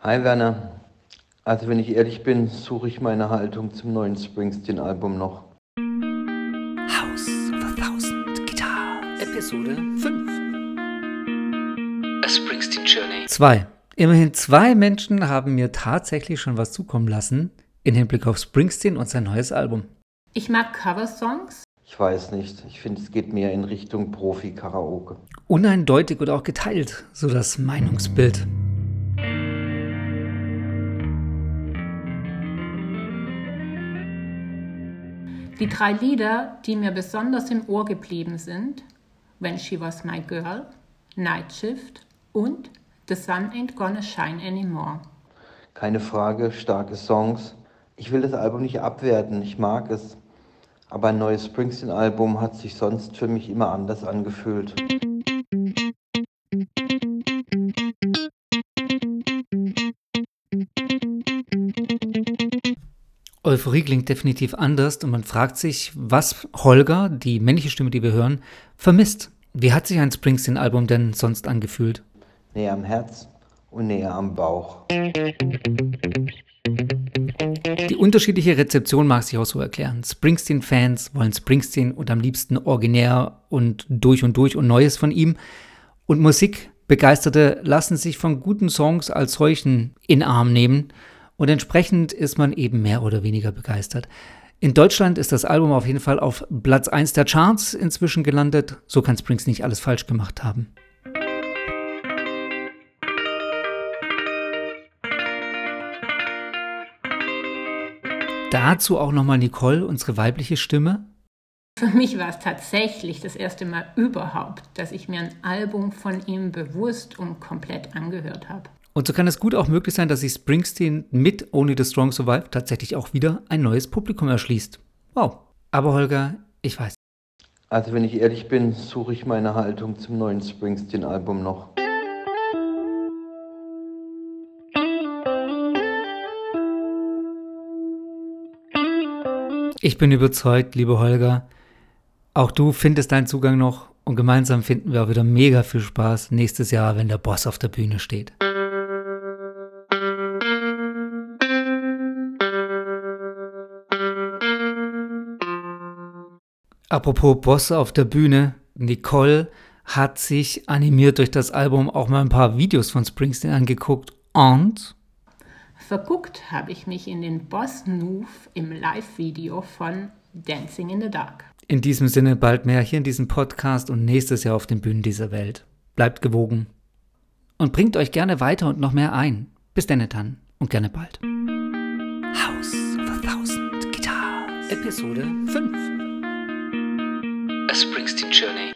Hi Werner. Also wenn ich ehrlich bin, suche ich meine Haltung zum neuen Springsteen-Album noch. House of a Thousand Guitars. Episode 5. A Springsteen Journey. 2. Immerhin zwei Menschen haben mir tatsächlich schon was zukommen lassen in Hinblick auf Springsteen und sein neues Album. Ich mag Coversongs. Ich weiß nicht. Ich finde, es geht mehr in Richtung Profi-Karaoke. Uneindeutig oder auch geteilt, so das Meinungsbild. Die drei Lieder, die mir besonders im Ohr geblieben sind, When She Was My Girl, Night Shift und The Sun Ain't Gonna Shine Anymore. Keine Frage, starke Songs. Ich will das Album nicht abwerten, ich mag es. Aber ein neues Springsteen-Album hat sich sonst für mich immer anders angefühlt. Euphorie klingt definitiv anders und man fragt sich, was Holger, die männliche Stimme, die wir hören, vermisst. Wie hat sich ein Springsteen-Album denn sonst angefühlt? Näher am Herz und näher am Bauch. Die unterschiedliche Rezeption mag sich auch so erklären. Springsteen-Fans wollen Springsteen und am liebsten originär und durch und durch und Neues von ihm. Und Musikbegeisterte lassen sich von guten Songs als solchen in Arm nehmen und entsprechend ist man eben mehr oder weniger begeistert. In Deutschland ist das Album auf jeden Fall auf Platz 1 der Charts inzwischen gelandet. So kann Springs nicht alles falsch gemacht haben. Dazu auch nochmal Nicole, unsere weibliche Stimme. Für mich war es tatsächlich das erste Mal überhaupt, dass ich mir ein Album von ihm bewusst und komplett angehört habe. Und so kann es gut auch möglich sein, dass sich Springsteen mit Only the Strong Survive tatsächlich auch wieder ein neues Publikum erschließt. Wow. Aber Holger, ich weiß. Also wenn ich ehrlich bin, suche ich meine Haltung zum neuen Springsteen-Album noch. Ich bin überzeugt, liebe Holger, auch du findest deinen Zugang noch und gemeinsam finden wir auch wieder mega viel Spaß nächstes Jahr, wenn der Boss auf der Bühne steht. Apropos Boss auf der Bühne, Nicole hat sich animiert durch das Album auch mal ein paar Videos von Springsteen angeguckt und verguckt habe ich mich in den Boss Move im Live-Video von Dancing in the Dark. In diesem Sinne bald mehr hier in diesem Podcast und nächstes Jahr auf den Bühnen dieser Welt. Bleibt gewogen und bringt euch gerne weiter und noch mehr ein. Bis denn dann und gerne bald. House of a Thousand Guitars. Episode 5. Springsteen Journey.